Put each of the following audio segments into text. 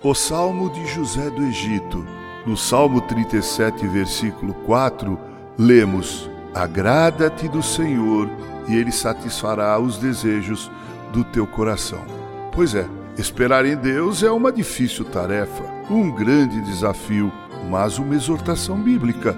O Salmo de José do Egito. No Salmo 37, versículo 4, lemos: Agrada-te do Senhor, e ele satisfará os desejos do teu coração. Pois é, esperar em Deus é uma difícil tarefa, um grande desafio, mas uma exortação bíblica.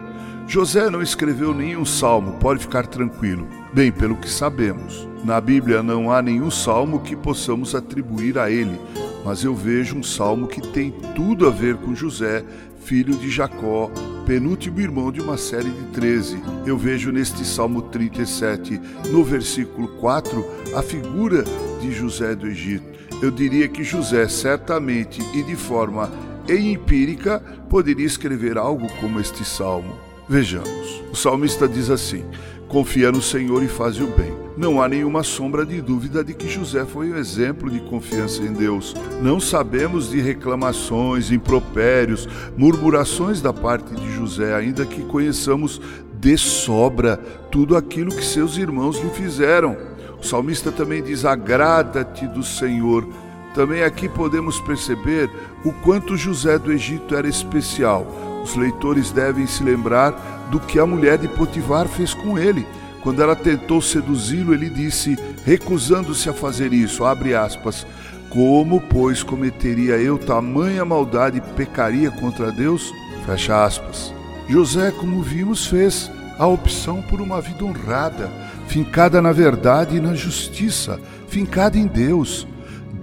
José não escreveu nenhum salmo, pode ficar tranquilo. Bem, pelo que sabemos, na Bíblia não há nenhum salmo que possamos atribuir a ele, mas eu vejo um salmo que tem tudo a ver com José, filho de Jacó, penúltimo irmão de uma série de 13. Eu vejo neste Salmo 37, no versículo 4, a figura de José do Egito. Eu diria que José certamente e de forma empírica poderia escrever algo como este salmo. Vejamos. O salmista diz assim: Confia no Senhor e faz o bem. Não há nenhuma sombra de dúvida de que José foi um exemplo de confiança em Deus. Não sabemos de reclamações, impropérios, murmurações da parte de José, ainda que conheçamos de sobra tudo aquilo que seus irmãos lhe fizeram. O salmista também diz: Agrada-te do Senhor. Também aqui podemos perceber o quanto José do Egito era especial. Os leitores devem se lembrar do que a mulher de Potifar fez com ele. Quando ela tentou seduzi-lo, ele disse, recusando-se a fazer isso, abre aspas, como, pois, cometeria eu tamanha maldade e pecaria contra Deus? Fecha aspas. José, como vimos, fez a opção por uma vida honrada, fincada na verdade e na justiça, fincada em Deus.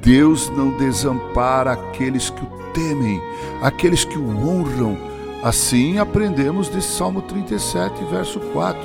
Deus não desampara aqueles que o temem, aqueles que o honram, Assim aprendemos desse Salmo 37, verso 4,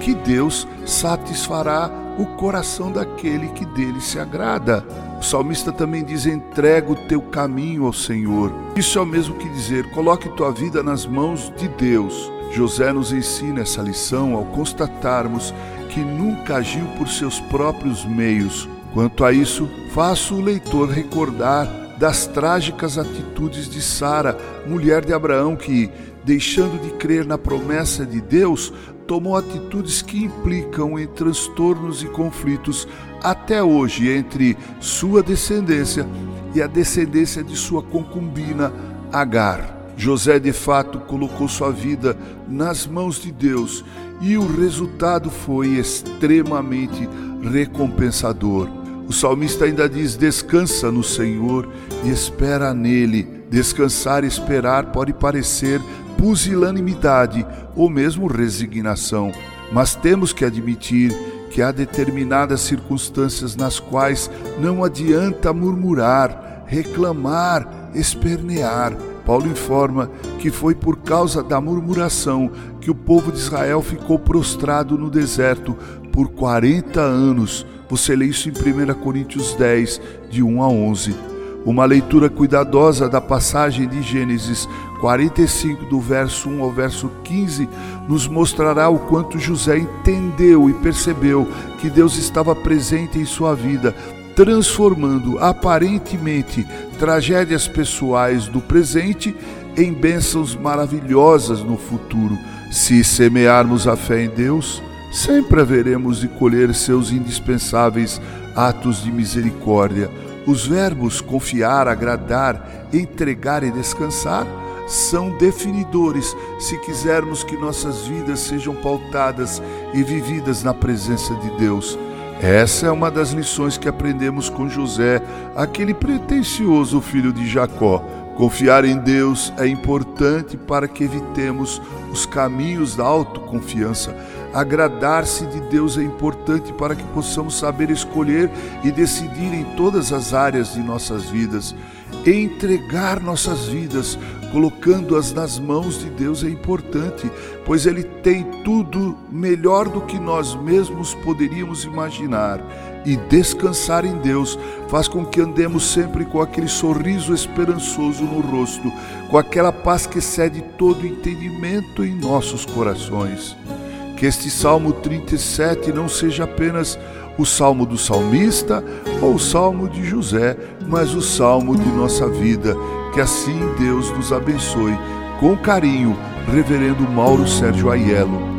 que Deus satisfará o coração daquele que dele se agrada. O salmista também diz: entrega o teu caminho ao Senhor. Isso é o mesmo que dizer: coloque tua vida nas mãos de Deus. José nos ensina essa lição ao constatarmos que nunca agiu por seus próprios meios. Quanto a isso, faço o leitor recordar das trágicas atitudes de Sara, mulher de Abraão, que, deixando de crer na promessa de Deus, tomou atitudes que implicam em transtornos e conflitos até hoje entre sua descendência e a descendência de sua concubina Agar. José de fato colocou sua vida nas mãos de Deus e o resultado foi extremamente recompensador. O salmista ainda diz: Descansa no Senhor e espera nele. Descansar e esperar pode parecer pusilanimidade ou mesmo resignação, mas temos que admitir que há determinadas circunstâncias nas quais não adianta murmurar, reclamar, espernear. Paulo informa que foi por causa da murmuração que o povo de Israel ficou prostrado no deserto por 40 anos você lê isso em 1 Coríntios 10, de 1 a 11. Uma leitura cuidadosa da passagem de Gênesis 45, do verso 1 ao verso 15, nos mostrará o quanto José entendeu e percebeu que Deus estava presente em sua vida, transformando aparentemente tragédias pessoais do presente em bênçãos maravilhosas no futuro. Se semearmos a fé em Deus, sempre haveremos de colher seus indispensáveis atos de misericórdia. Os verbos confiar, agradar, entregar e descansar são definidores se quisermos que nossas vidas sejam pautadas e vividas na presença de Deus. Essa é uma das lições que aprendemos com José, aquele pretensioso filho de Jacó. Confiar em Deus é importante para que evitemos os caminhos da autoconfiança. Agradar-se de Deus é importante para que possamos saber escolher e decidir em todas as áreas de nossas vidas. Entregar nossas vidas, colocando-as nas mãos de Deus, é importante, pois Ele tem tudo melhor do que nós mesmos poderíamos imaginar e descansar em Deus faz com que andemos sempre com aquele sorriso esperançoso no rosto, com aquela paz que excede todo entendimento em nossos corações. Que este Salmo 37 não seja apenas o salmo do salmista ou o salmo de José, mas o salmo de nossa vida. Que assim Deus nos abençoe. Com carinho, Reverendo Mauro Sérgio Aiello.